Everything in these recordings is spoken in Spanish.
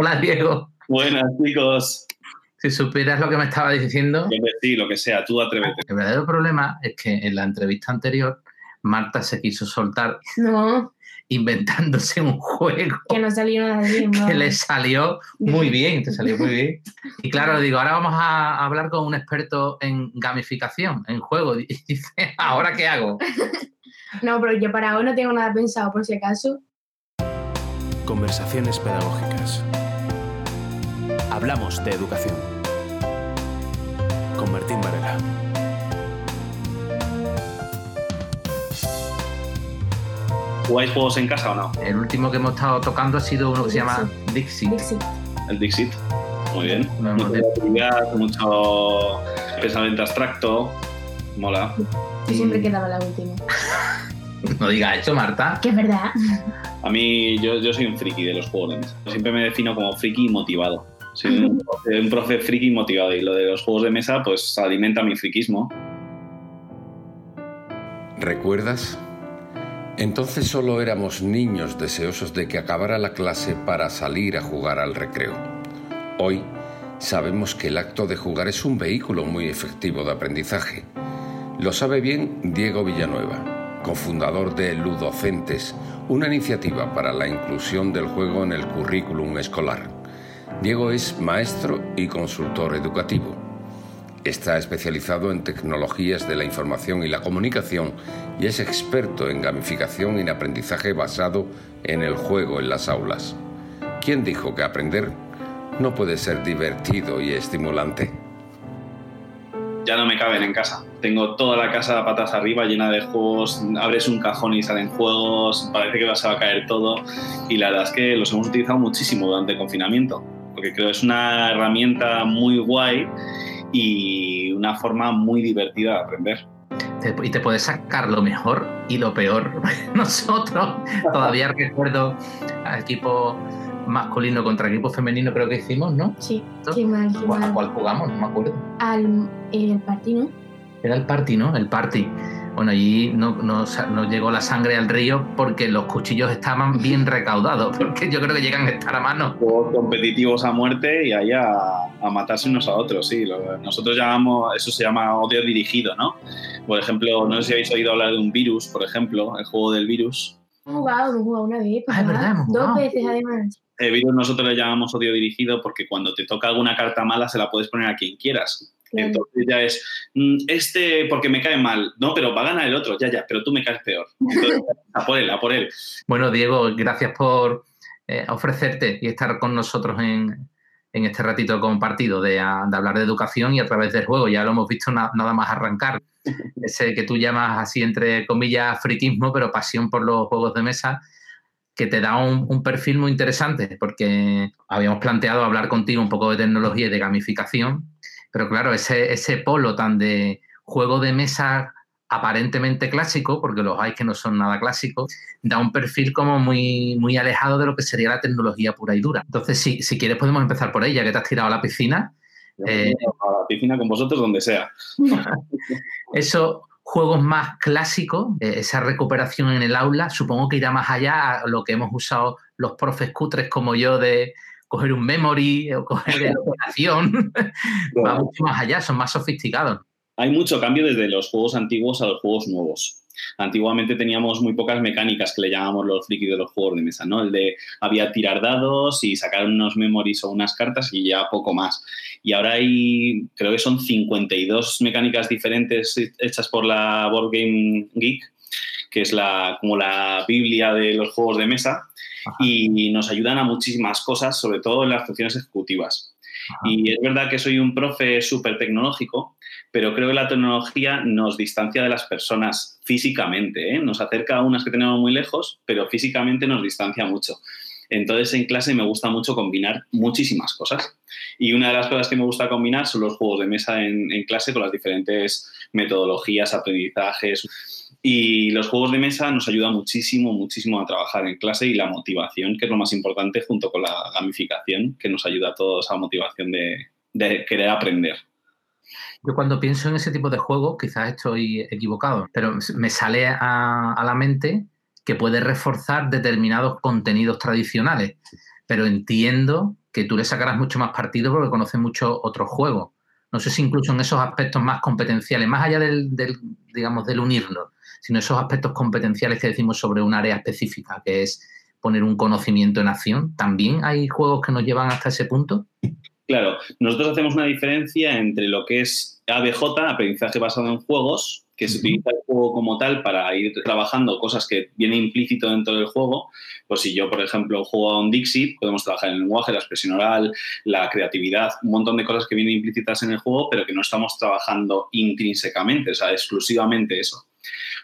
Hola, Diego. Buenas, chicos. Si supieras lo que me estaba diciendo. Sí, lo que sea, tú atrévete. El verdadero problema es que en la entrevista anterior, Marta se quiso soltar. No. Inventándose un juego. Que no salió nada bien. Que le salió muy bien, te salió muy bien. Y claro, digo, ahora vamos a hablar con un experto en gamificación, en juego. Y dice, ¿ahora qué hago? No, pero yo para hoy no tengo nada pensado, por si acaso. Conversaciones pedagógicas. Hablamos de educación. Con Martín Varela. ¿Jugáis juegos en casa o no? El último que hemos estado tocando ha sido uno que se llama Dixit. Dixit. El Dixit. Muy bien. No, mucha creatividad, mucho pensamiento abstracto. Mola. Yo siempre quedaba la última. No digas eso, Marta. Que es verdad. A mí, yo, yo soy un friki de los juegos de mesa. Siempre me defino como friki y motivado. Soy un, profe- un profe friki y motivado. Y lo de los juegos de mesa, pues alimenta mi friquismo. ¿Recuerdas? Entonces solo éramos niños deseosos de que acabara la clase para salir a jugar al recreo. Hoy sabemos que el acto de jugar es un vehículo muy efectivo de aprendizaje. Lo sabe bien Diego Villanueva, cofundador de Ludocentes, una iniciativa para la inclusión del juego en el currículum escolar. Diego es maestro y consultor educativo. Está especializado en tecnologías de la información y la comunicación y es experto en gamificación y en aprendizaje basado en el juego en las aulas. ¿Quién dijo que aprender no puede ser divertido y estimulante? Ya no me caben en casa. Tengo toda la casa patas arriba llena de juegos. Abres un cajón y salen juegos. Parece que se va a caer todo. Y la verdad es que los hemos utilizado muchísimo durante el confinamiento. Porque creo que es una herramienta muy guay y una forma muy divertida de aprender. Y te puedes sacar lo mejor y lo peor. Nosotros todavía recuerdo a equipo masculino contra equipo femenino, creo que hicimos, ¿no? Sí, qué mal, qué ¿A cuál jugamos? No me acuerdo. Al el partido. Era el party, ¿no? El party. Bueno, allí no, no, no llegó la sangre al río porque los cuchillos estaban bien recaudados, porque yo creo que llegan a estar a mano. Juegos competitivos a muerte y ahí a, a matarse unos a otros, sí. Nosotros llamamos, eso se llama odio dirigido, ¿no? Por ejemplo, no sé si habéis oído hablar de un virus, por ejemplo, el juego del virus. Hemos jugado, hemos jugado una vez. Ah, es verdad, hemos Dos veces además. El virus nosotros le llamamos odio dirigido porque cuando te toca alguna carta mala se la puedes poner a quien quieras. Claro. Entonces ya es, mm, este porque me cae mal, no, pero va a ganar el otro, ya, ya, pero tú me caes peor. Entonces, a por él, a por él. Bueno, Diego, gracias por eh, ofrecerte y estar con nosotros en, en este ratito compartido de, a- de hablar de educación y a través del juego. Ya lo hemos visto na- nada más arrancar. Ese que tú llamas así, entre comillas, friquismo, pero pasión por los juegos de mesa, que te da un, un perfil muy interesante, porque habíamos planteado hablar contigo un poco de tecnología y de gamificación, pero claro, ese, ese polo tan de juego de mesa aparentemente clásico, porque los hay que no son nada clásicos, da un perfil como muy, muy alejado de lo que sería la tecnología pura y dura. Entonces, si, si quieres podemos empezar por ella, que te has tirado a la piscina. Eh, a la piscina con vosotros donde sea. Esos juegos más clásicos, eh, esa recuperación en el aula, supongo que irá más allá a lo que hemos usado los profes cutres como yo de coger un memory o coger la operación. Va mucho más allá, son más sofisticados. Hay mucho cambio desde los juegos antiguos a los juegos nuevos. Antiguamente teníamos muy pocas mecánicas que le llamamos los frikis de los juegos de mesa, ¿no? El de había tirar dados y sacar unos memories o unas cartas y ya poco más. Y ahora hay, creo que son 52 mecánicas diferentes hechas por la Board Game Geek, que es la, como la biblia de los juegos de mesa, Ajá. y nos ayudan a muchísimas cosas, sobre todo en las funciones ejecutivas. Ajá. Y es verdad que soy un profe súper tecnológico, pero creo que la tecnología nos distancia de las personas físicamente, ¿eh? nos acerca a unas que tenemos muy lejos, pero físicamente nos distancia mucho. Entonces en clase me gusta mucho combinar muchísimas cosas. Y una de las cosas que me gusta combinar son los juegos de mesa en, en clase con las diferentes metodologías, aprendizajes. Y los juegos de mesa nos ayudan muchísimo, muchísimo a trabajar en clase y la motivación, que es lo más importante, junto con la gamificación, que nos ayuda a todos a motivación de, querer aprender. Yo cuando pienso en ese tipo de juegos, quizás estoy equivocado, pero me sale a, la mente que puede reforzar determinados contenidos tradicionales, pero entiendo que tú le sacarás mucho más partido porque conoces mucho otros juegos. No sé si incluso en esos aspectos más competenciales, más allá del, digamos, del unirnos, sino esos aspectos competenciales que decimos sobre un área específica, que es poner un conocimiento en acción. ¿También hay juegos que nos llevan hasta ese punto? Claro, nosotros hacemos una diferencia entre lo que es ABJ, aprendizaje basado en juegos, que se utiliza el juego como tal para ir trabajando cosas que vienen implícito dentro del juego. Pues si yo, por ejemplo, juego a un Dixit, podemos trabajar en el lenguaje, la expresión oral, la creatividad, un montón de cosas que vienen implícitas en el juego, pero que no estamos trabajando intrínsecamente, o sea, exclusivamente eso.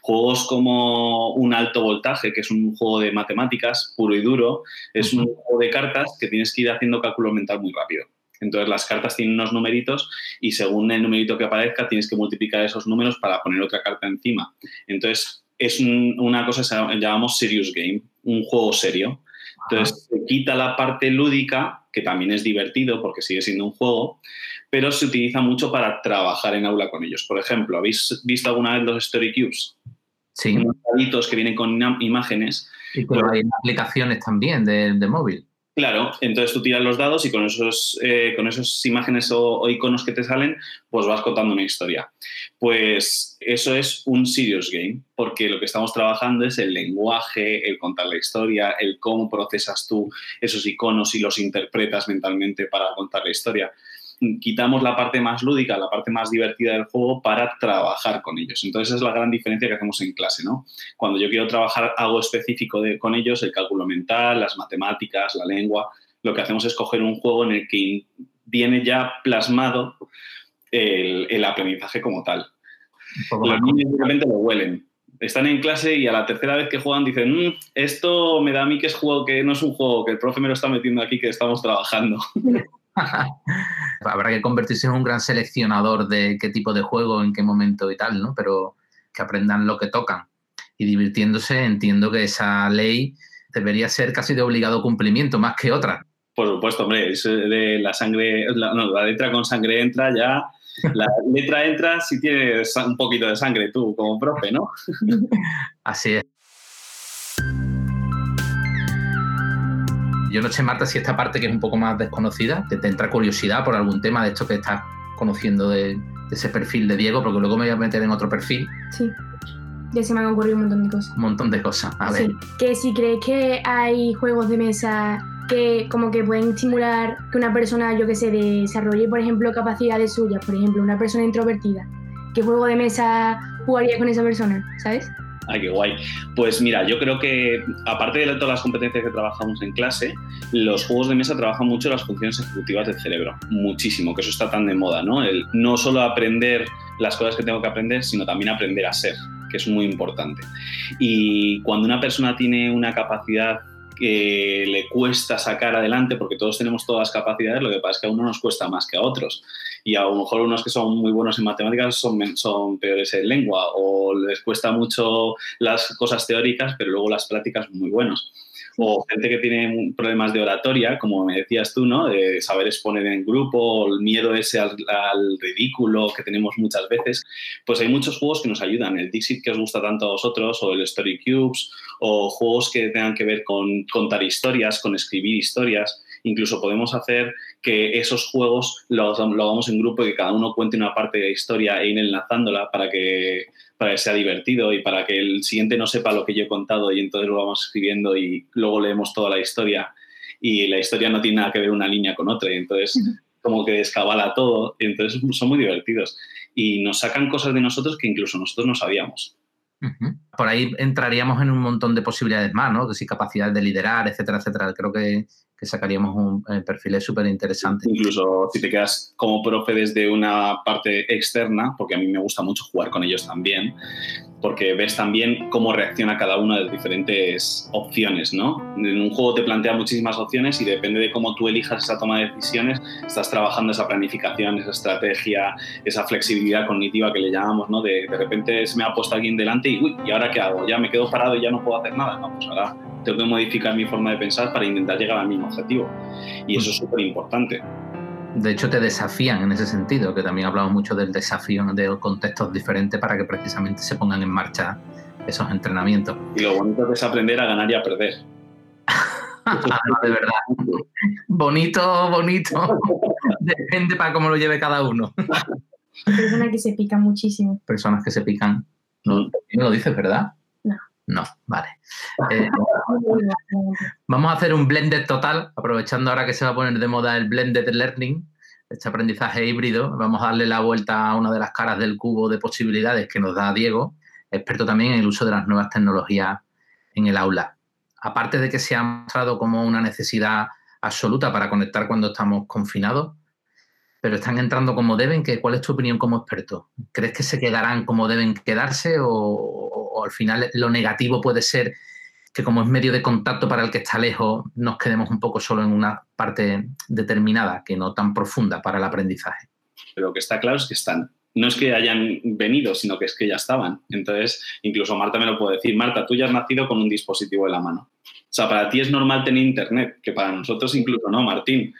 Juegos como un alto voltaje, que es un juego de matemáticas puro y duro, es un juego de cartas que tienes que ir haciendo cálculo mental muy rápido. Entonces las cartas tienen unos numeritos y según el numerito que aparezca tienes que multiplicar esos números para poner otra carta encima. Entonces es una cosa que llamamos serious game, un juego serio. Entonces se quita la parte lúdica, que también es divertido porque sigue siendo un juego, pero se utiliza mucho para trabajar en aula con ellos. Por ejemplo, ¿habéis visto alguna vez los Story Cubes? Sí. Unos que vienen con imágenes. Y pero hay aplicaciones también de móvil. Claro, entonces tú tiras los dados y con esos, eh, con esas imágenes o, iconos que te salen, pues vas contando una historia. Pues eso es un serious game, porque lo que estamos trabajando es el lenguaje, el contar la historia, el cómo procesas tú esos iconos y los interpretas mentalmente para contar la historia quitamos la parte más lúdica, la parte más divertida del juego para trabajar con ellos. Entonces, esa es la gran diferencia que hacemos en clase, ¿no? Cuando yo quiero trabajar algo específico con ellos, el cálculo mental, las matemáticas, la lengua, lo que hacemos es coger un juego en el que viene ya plasmado el, aprendizaje como tal. Los niños simplemente lo huelen. Están en clase y a la tercera vez que juegan dicen, mm, esto me da a mí que es juego que no es un juego, que el profe me lo está metiendo aquí, que estamos trabajando. Habrá que convertirse en un gran seleccionador de qué tipo de juego, en qué momento y tal, ¿no? Pero que aprendan lo que tocan. Y divirtiéndose, entiendo que esa ley debería ser casi de obligado cumplimiento, más que otra. Por supuesto, hombre, es de la sangre, no, la letra con sangre entra ya. La letra entra si tienes un poquito de sangre tú, como profe, ¿no? Así es. Yo no sé, Marta, si esta parte que es un poco más desconocida, que te entra curiosidad por algún tema de esto que estás conociendo de, ese perfil de Diego, porque luego me voy a meter en otro perfil. Sí. Ya se me han ocurrido un montón de cosas. Un montón de cosas. A ver. Sí. Que si crees que hay juegos de mesa que como que pueden estimular que una persona, yo que sé, desarrolle, por ejemplo, capacidades suyas. Por ejemplo, una persona introvertida. ¿Qué juego de mesa jugaría con esa persona? ¿Sabes? Ah, qué guay. Pues mira, yo creo que aparte de todas las competencias que trabajamos en clase, los juegos de mesa trabajan mucho las funciones ejecutivas del cerebro, muchísimo, que eso está tan de moda, ¿no? El no solo aprender las cosas que tengo que aprender, sino también aprender a ser, que es muy importante. Y cuando una persona tiene una capacidad que le cuesta sacar adelante, porque todos tenemos todas las capacidades, lo que pasa es que a uno nos cuesta más que a otros. Y a lo mejor unos que son muy buenos en matemáticas son, son peores en lengua, o les cuesta mucho las cosas teóricas, pero luego las prácticas muy buenos o gente que tiene problemas de oratoria, como me decías tú, ¿no? De saber exponer en grupo, el miedo ese al, ridículo que tenemos muchas veces, pues hay muchos juegos que nos ayudan. El Dixit que os gusta tanto a vosotros, o el Story Cubes, o juegos que tengan que ver con contar historias, con escribir historias. Incluso podemos hacer que esos juegos lo, lo hagamos en grupo y que cada uno cuente una parte de la historia e ir enlazándola para que para que sea divertido y para que el siguiente no sepa lo que yo he contado y entonces lo vamos escribiendo y luego leemos toda la historia. Y la historia no tiene nada que ver una línea con otra y entonces como que descabala todo y entonces son muy divertidos. Y nos sacan cosas de nosotros que incluso nosotros no sabíamos. Por ahí entraríamos en un montón de posibilidades más, ¿no? Que si capacidad de liderar, etcétera, etcétera. Creo que, que sacaríamos un eh, perfil súper interesante. Incluso si te quedas como profe desde una parte externa, porque a mí me gusta mucho jugar con ellos también, porque ves también cómo reacciona cada una de las diferentes opciones, ¿no? En un juego te plantea muchísimas opciones y depende de cómo tú elijas esa toma de decisiones, estás trabajando esa planificación, esa estrategia, esa flexibilidad cognitiva que le llamamos, ¿no? De, de repente se me ha puesto alguien delante y, uy, ¿y ahora qué hago? Ya me quedo parado y ya no puedo hacer nada. No, pues ahora tengo que modificar mi forma de pensar para intentar llegar al mismo objetivo. Y eso es súper importante de hecho te desafían en ese sentido, que también hablamos mucho del desafío de contextos diferentes para que precisamente se pongan en marcha esos entrenamientos. Y lo bonito es aprender a ganar y a perder. de verdad. Bonito, bonito. Depende para cómo lo lleve cada uno. Personas que se pican muchísimo. Personas que se pican. No, lo dices, ¿verdad? No. Vale. Eh, vamos a hacer un blended total, aprovechando ahora que se va a poner de moda el blended learning, este aprendizaje híbrido. Vamos a darle la vuelta a una de las caras del cubo de posibilidades que nos da Diego, experto también en el uso de las nuevas tecnologías en el aula. Aparte de que se ha mostrado como una necesidad absoluta para conectar cuando estamos confinados, pero están entrando como deben. ¿Cuál es tu opinión como experto? ¿Crees que se quedarán como deben quedarse o, al final lo negativo puede ser que como es medio de contacto para el que está lejos, nos quedemos un poco solo en una parte determinada, que no tan profunda para el aprendizaje? Pero lo que está claro es que están. No es que hayan venido, sino que es que ya estaban. Entonces, incluso Marta me lo puede decir. Marta, tú ya has nacido con un dispositivo en la mano. O sea, para ti es normal tener internet, que para nosotros incluso no, Martín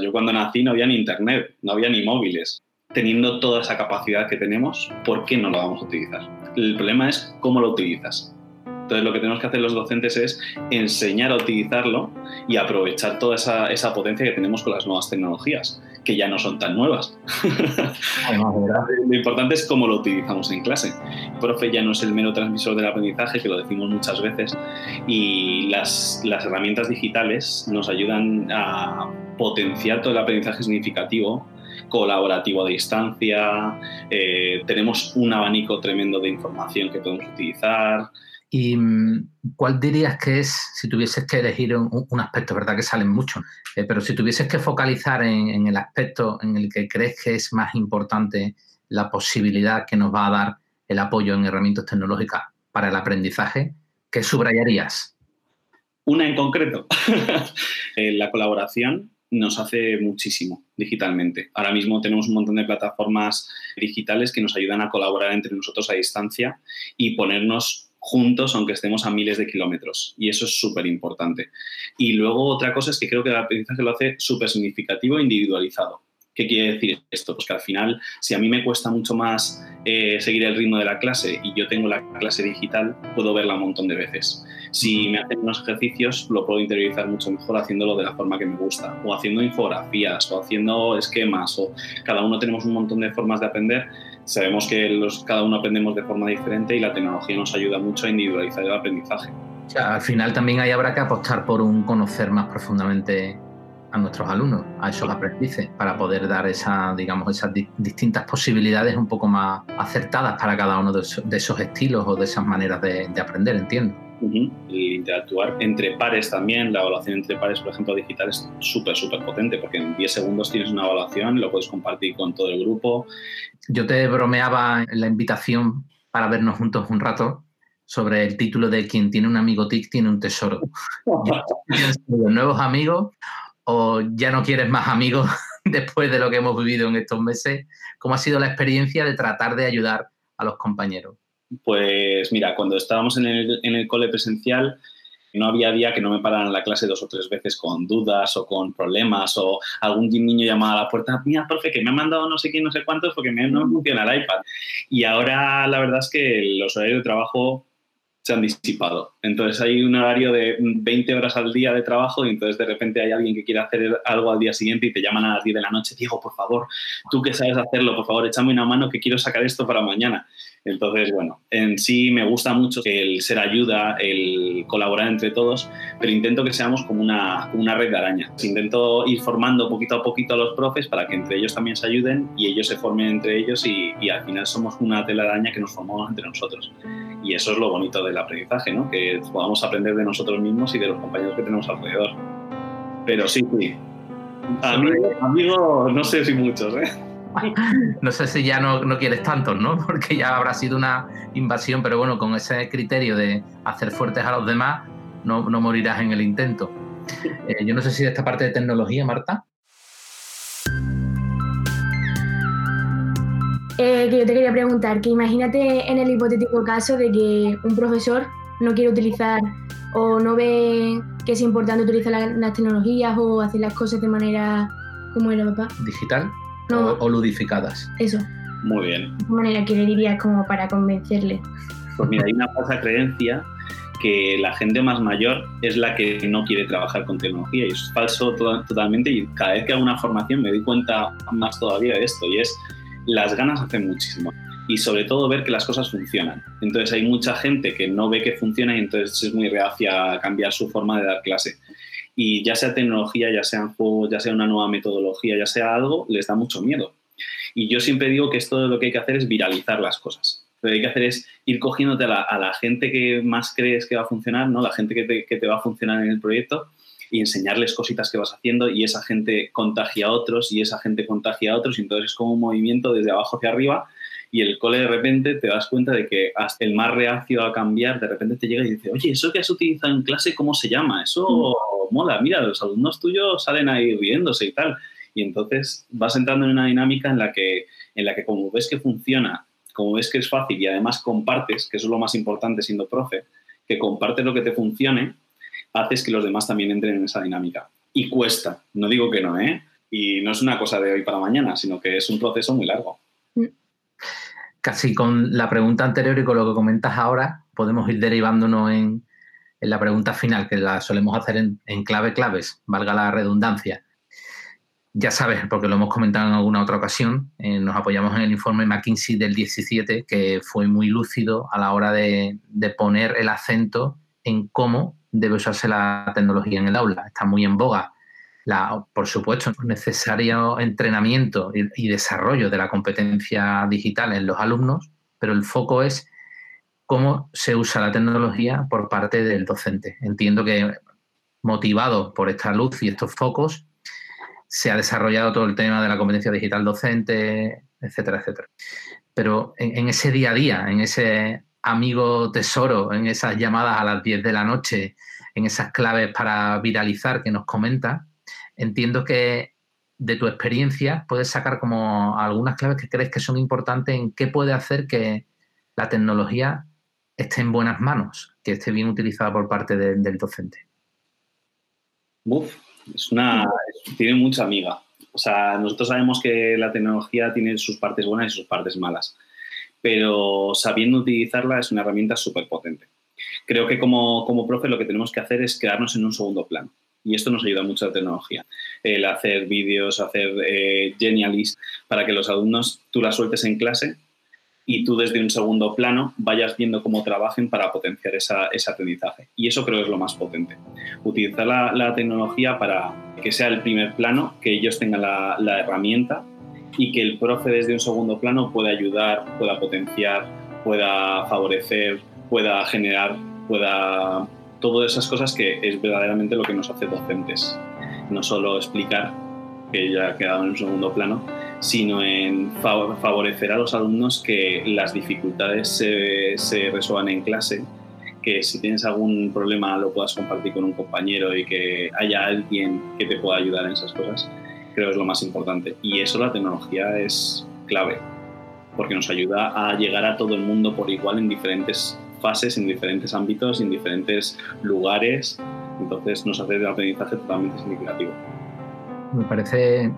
yo cuando nací no había ni internet, no había ni móviles. Teniendo toda esa capacidad que tenemos, ¿por qué no lo vamos a utilizar? El problema es cómo lo utilizas. Entonces lo que tenemos que hacer los docentes es enseñar a utilizarlo y aprovechar toda esa, esa potencia que tenemos con las nuevas tecnologías, que ya no son tan nuevas. lo importante es cómo lo utilizamos en clase. El profe ya no es el mero transmisor del aprendizaje, que lo decimos muchas veces, y las, las herramientas digitales nos ayudan a potenciar todo el aprendizaje significativo colaborativo a distancia, eh, tenemos un abanico tremendo de información que podemos utilizar, ¿Y mm, cuál dirías que es, si tuvieses que elegir un, aspecto, verdad que salen muchos, eh, pero si tuvieses que focalizar en, el aspecto en el que crees que es más importante la posibilidad que nos va a dar el apoyo en herramientas tecnológicas para el aprendizaje, ¿qué subrayarías? Una en concreto. Eh, la colaboración nos hace muchísimo digitalmente. Ahora mismo tenemos un montón de plataformas digitales que nos ayudan a colaborar entre nosotros a distancia y ponernos juntos, aunque estemos a miles de kilómetros. Y eso es súper importante. Y luego otra cosa es que creo que el aprendizaje lo hace súper significativo e individualizado. ¿Qué quiere decir esto? Pues que al final, si a mí me cuesta mucho más eh, seguir el ritmo de la clase y yo tengo la clase digital, puedo verla un montón de veces. Si me hacen unos ejercicios, lo puedo interiorizar mucho mejor haciéndolo de la forma que me gusta, o haciendo infografías, o haciendo esquemas, o cada uno tenemos un montón de formas de aprender sabemos que los, cada uno aprendemos de forma diferente y la tecnología nos ayuda mucho a individualizar el aprendizaje. al final también ahí habrá que apostar por un conocer más profundamente a nuestros alumnos, a esos aprendices, para poder dar esa, digamos, esas distintas posibilidades un poco más acertadas para cada uno de esos, estilos o de esas maneras de aprender, entiendo. Y interactuar entre pares también, la evaluación entre pares, por ejemplo, digital es súper, súper potente porque en 10 segundos tienes una evaluación, lo puedes compartir con todo el grupo. Yo te bromeaba en la invitación para vernos juntos un rato sobre el título de quien tiene un amigo TIC tiene un tesoro. ¿Los nuevos amigos o ya no quieres más amigos después de lo que hemos vivido en estos meses? ¿Cómo ha sido la experiencia de tratar de ayudar a los compañeros? Pues mira, cuando estábamos en el, en el cole presencial, no había día que no me pararan la clase dos o tres veces con dudas o con problemas o algún niño llamaba a la puerta, mira, profe, que me ha mandado no sé quién, no sé cuántos porque me, no funciona el iPad. Y ahora la verdad es que los horarios de trabajo se han disipado. Entonces hay un horario de 20 horas al día de trabajo y entonces de repente hay alguien que quiere hacer algo al día siguiente y te llaman a las 10 de la noche, Diego, por favor, tú que sabes hacerlo, por favor, échame una mano que quiero sacar esto para mañana. Entonces, bueno, en sí me gusta mucho el ser ayuda, el colaborar entre todos, pero intento que seamos como una, una red de araña. Intento ir formando poquito a poquito a los profes para que entre ellos también se ayuden y ellos se formen entre ellos y, y al final somos una tela de araña que nos formamos entre nosotros. Y eso es lo bonito del aprendizaje, ¿no? Que podamos aprender de nosotros mismos y de los compañeros que tenemos alrededor. Pero sí, sí. Amigos, amigo, no sé si muchos, ¿eh? no sé si ya no, no, quieres tantos, ¿no? Porque ya habrá sido una invasión, pero bueno, con ese criterio de hacer fuertes a los demás, no, no morirás en el intento. Eh, yo no sé si de esta parte de tecnología, Marta. Eh, que yo te quería preguntar, que imagínate en el hipotético caso de que un profesor no quiere utilizar o no ve que es importante utilizar las tecnologías o hacer las cosas de manera, como era papá? Digital o, ludificadas. Eso. Muy bien. De manera que le dirías como para convencerle. Pues mira, hay una falsa creencia que la gente más mayor es la que no quiere trabajar con tecnología y es falso totalmente y cada vez que hago una formación me doy cuenta más todavía de esto y es las ganas hacen muchísimo y sobre todo ver que las cosas funcionan. Entonces hay mucha gente que no ve que funciona y entonces es muy reacia a cambiar su forma de dar clase. Y ya sea tecnología, ya sean juegos, ya sea una nueva metodología, ya sea algo, les da mucho miedo. Y yo siempre digo que esto lo que hay que hacer es viralizar las cosas. Lo que hay que hacer es ir cogiéndote a la, gente que más crees que va a funcionar, ¿no? la gente que te, que te va a funcionar en el proyecto y enseñarles cositas que vas haciendo y esa gente contagia a otros y esa gente contagia a otros y entonces es como un movimiento desde abajo hacia arriba y el cole de repente te das cuenta de que hasta el más reacio a cambiar de repente te llega y dice, oye, eso que has utilizado en clase, ¿cómo se llama? Eso mm. mola, mira, los alumnos tuyos salen ahí riéndose y tal. Y entonces vas entrando en una dinámica en la que, en la que como ves que funciona, como ves que es fácil y además compartes, que eso es lo más importante siendo profe, que compartes lo que te funcione, haces que los demás también entren en esa dinámica. Y cuesta, no digo que no, ¿eh? Y no es una cosa de hoy para mañana, sino que es un proceso muy largo casi con la pregunta anterior y con lo que comentas ahora, podemos ir derivándonos en, la pregunta final, que la solemos hacer en, clave claves, valga la redundancia. Ya sabes, porque lo hemos comentado en alguna otra ocasión, eh, nos apoyamos en el informe McKinsey del 17, que fue muy lúcido a la hora de, de poner el acento en cómo debe usarse la tecnología en el aula. Está muy en boga por supuesto, necesario entrenamiento y, desarrollo de la competencia digital en los alumnos, pero el foco es cómo se usa la tecnología por parte del docente. Entiendo que motivado por esta luz y estos focos, se ha desarrollado todo el tema de la competencia digital docente, etcétera, etcétera. Pero en, ese día a día, en ese amigo tesoro, en esas llamadas a las 10 de la noche, en esas claves para viralizar que nos comenta, entiendo que de tu experiencia puedes sacar como algunas claves que crees que son importantes en qué puede hacer que la tecnología esté en buenas manos, que esté bien utilizada por parte del docente. Uf, es una, tiene mucha amiga. O sea, nosotros sabemos que la tecnología tiene sus partes buenas y sus partes malas, pero sabiendo utilizarla es una herramienta súper potente. Creo que como, como profe lo que tenemos que hacer es quedarnos en un segundo plano. Y esto nos ayuda mucho la tecnología. El hacer vídeos, hacer eh, para que los alumnos tú las sueltes en clase y tú desde un segundo plano vayas viendo cómo trabajen para potenciar ese aprendizaje. Y eso creo que es lo más potente. Utilizar la, tecnología para que sea el primer plano, que ellos tengan la, la herramienta y que el profe desde un segundo plano pueda ayudar, pueda potenciar, pueda favorecer, pueda generar, pueda todas esas cosas que es verdaderamente lo que nos hace docentes. No solo explicar, que ya ha quedado en un segundo plano, sino en favorecer a los alumnos que las dificultades se, se resuelvan en clase, que si tienes algún problema lo puedas compartir con un compañero y que haya alguien que te pueda ayudar en esas cosas, creo es lo más importante. Y eso la tecnología es clave, porque nos ayuda a llegar a todo el mundo por igual en diferentes fases, en diferentes ámbitos, en diferentes lugares. Entonces nos hace de aprendizaje totalmente significativo. Me parece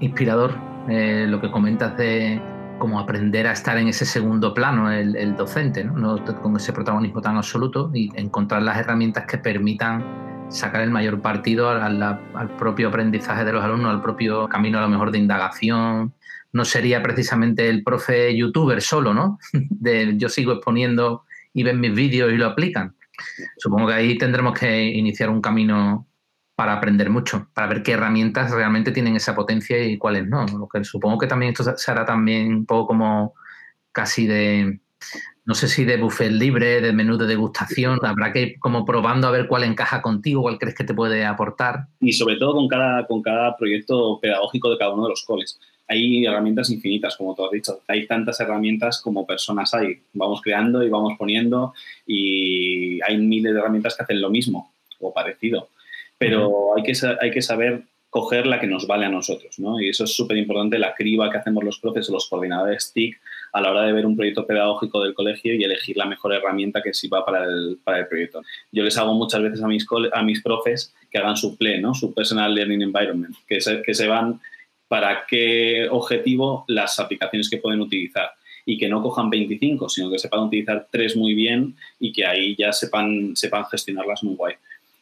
inspirador eh, lo que comentas de cómo aprender a estar en ese segundo plano el, docente, ¿no? con ese protagonismo tan absoluto y encontrar las herramientas que permitan sacar el mayor partido al, propio aprendizaje de los alumnos, al propio camino a lo mejor de indagación. No sería precisamente el profe youtuber solo, ¿no? De yo sigo exponiendo y ven mis vídeos y lo aplican. Supongo que ahí tendremos que iniciar un camino para aprender mucho, para ver qué herramientas realmente tienen esa potencia y cuáles no. Lo que supongo que también esto se hará también un poco como casi de, no sé si de buffet libre, de menú de degustación, habrá que ir como probando a ver cuál encaja contigo, cuál crees que te puede aportar. Y sobre todo con cada, con cada proyecto pedagógico de cada uno de los coles hay herramientas infinitas, como tú has dicho. Hay tantas herramientas como personas hay. Vamos creando y vamos poniendo y hay miles de herramientas que hacen lo mismo o parecido. Pero hay, que, hay que saber coger la que nos vale a nosotros, ¿no? Y eso es súper importante, la criba que hacemos los profes o los coordinadores TIC a la hora de ver un proyecto pedagógico del colegio y elegir la mejor herramienta que sirva para el, para el proyecto. Yo les hago muchas veces a mis, a mis profes que hagan su PLE, ¿no? Su Personal Learning Environment, que se, que van para qué objetivo las aplicaciones que pueden utilizar. y que no cojan 25, sino que sepan utilizar tres muy bien y que ahí ya sepan, sepan gestionarlas muy guay.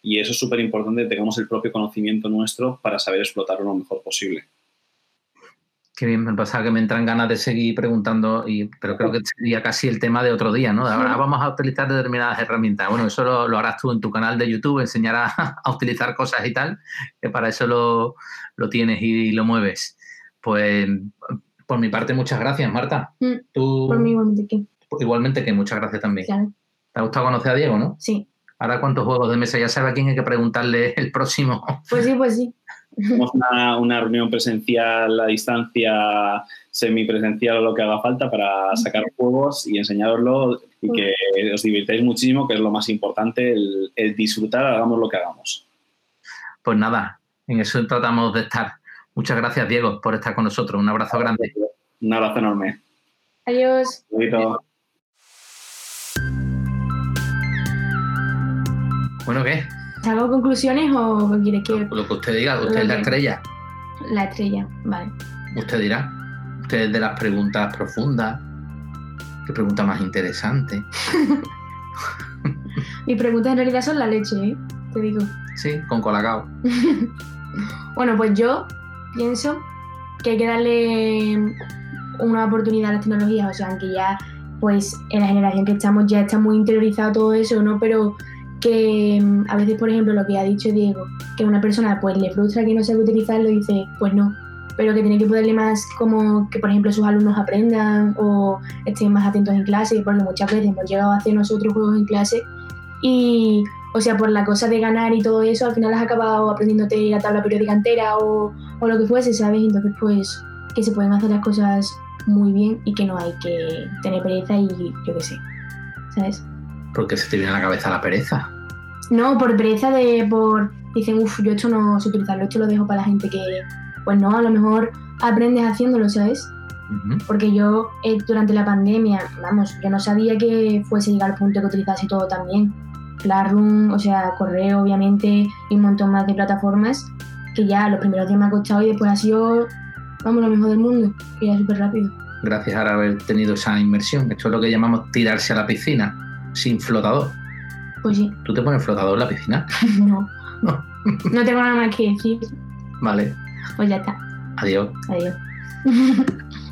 Y eso es súper importante, tengamos el propio conocimiento nuestro para saber explotarlo lo mejor posible. Qué bien, me pasa que me entran ganas de seguir preguntando, y, pero creo que sería casi el tema de otro día, ¿no? Ahora vamos a utilizar determinadas herramientas. Bueno, eso lo, harás tú en tu canal de YouTube, enseñarás a utilizar cosas y tal, que para eso lo, tienes y, lo mueves. Pues por mi parte, muchas gracias, Marta. Mm, por mí igualmente que. Igualmente que, muchas gracias también. Claro. ¿Te ha gustado conocer a Diego, no? Sí. Ahora, ¿cuántos juegos de mesa? Ya sabe a quién hay que preguntarle el próximo. Pues sí, pues sí. Hacemos una, reunión presencial a distancia, semipresencial o lo que haga falta para sacar juegos y enseñaroslo y que os divirtáis muchísimo, que es lo más importante, el, disfrutar, hagamos lo que hagamos. Pues nada, en eso tratamos de estar. Muchas gracias, Diego, por estar con nosotros. Un abrazo grande. Un abrazo enorme. Adiós. Bueno, ¿qué? ¿Hago conclusiones o quieres que.? Lo que usted diga, usted es la estrella. La estrella, vale. Usted dirá. Usted es de las preguntas profundas. ¿Qué pregunta más interesante? Mis preguntas en realidad son la leche, ¿eh? Te digo. Sí, con colacao. bueno, pues yo pienso que hay que darle una oportunidad a las tecnologías. O sea, aunque ya, pues en la generación que estamos ya está muy interiorizado todo eso, ¿no? Pero que mm, a veces, por ejemplo, lo que ha dicho Diego, que una persona pues le frustra que no sabe utilizarlo dice, pues no, pero que tiene que poderle más como que, por ejemplo, sus alumnos aprendan o estén más atentos en clase, porque muchas veces hemos llegado a hacer nosotros juegos en clase y, o sea, por la cosa de ganar y todo eso, al final has acabado aprendiéndote la tabla periódica entera o, o lo que fuese, ¿sabes? Entonces, pues, que se pueden hacer las cosas muy bien y que no hay que tener pereza y yo qué sé, ¿sabes? Porque se te viene a la cabeza la pereza? No, por pereza de, por, dicen, uff, yo esto no sé utilizarlo, esto lo dejo para la gente que, pues no, a lo mejor aprendes haciéndolo, ¿sabes? Porque yo eh, durante la pandemia, vamos, yo no sabía que fuese llegar al punto de que utilizase todo también. Classroom, o sea, correo, obviamente, y un montón más de plataformas que ya los primeros días me ha costado y después ha sido, vamos, lo mejor del mundo, que ya súper rápido. Gracias a haber tenido esa inmersión. Esto es lo que llamamos tirarse a la piscina sin flotador. Pues sí. ¿Tú te pones flotador en la piscina? no. No. no tengo nada más que decir. Vale. Pues ya está. Adiós. Adiós.